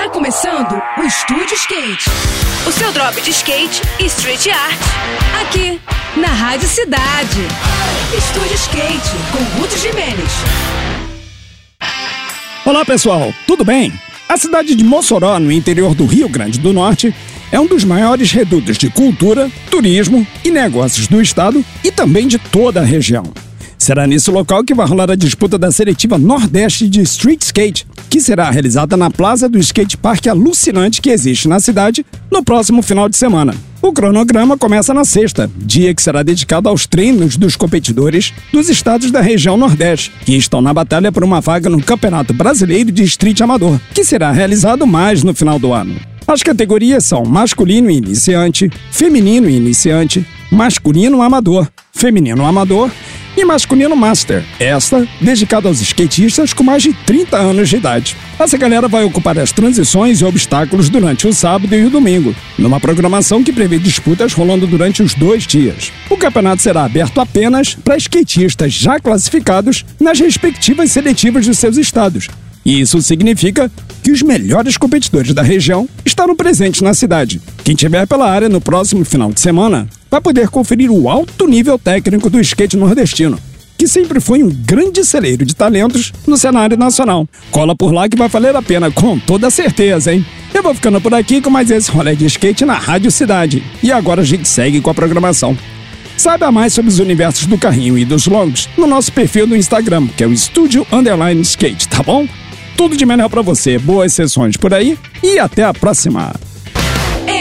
Tá começando o Estúdio Skate. O seu drop de skate e street art. Aqui, na Rádio Cidade. Estúdio Skate, com Ruth Jimenez. Olá pessoal, tudo bem? A cidade de Mossoró, no interior do Rio Grande do Norte, é um dos maiores redutos de cultura, turismo e negócios do estado e também de toda a região. Será nesse local que vai rolar a disputa da seletiva Nordeste de Street Skate, que será realizada na Plaza do Skate Park alucinante que existe na cidade no próximo final de semana. O cronograma começa na sexta, dia que será dedicado aos treinos dos competidores dos estados da região Nordeste, que estão na batalha por uma vaga no Campeonato Brasileiro de Street Amador, que será realizado mais no final do ano. As categorias são masculino iniciante, feminino iniciante, masculino amador, feminino amador e masculino master. Esta dedicada aos skatistas com mais de 30 anos de idade. Essa galera vai ocupar as transições e obstáculos durante o sábado e o domingo, numa programação que prevê disputas rolando durante os dois dias. O campeonato será aberto apenas para skatistas já classificados nas respectivas seletivas de seus estados. E isso significa que os melhores competidores da região estarão presentes na cidade. Quem tiver pela área no próximo final de semana vai poder conferir o alto nível técnico do skate nordestino, que sempre foi um grande celeiro de talentos no cenário nacional. Cola por lá que vai valer a pena, com toda certeza, hein? Eu vou ficando por aqui com mais esse rolê de skate na Rádio Cidade. E agora a gente segue com a programação. Saiba mais sobre os universos do carrinho e dos longos no nosso perfil do Instagram, que é o Estúdio Underline Skate, tá bom? Tudo de melhor para você, boas sessões por aí e até a próxima!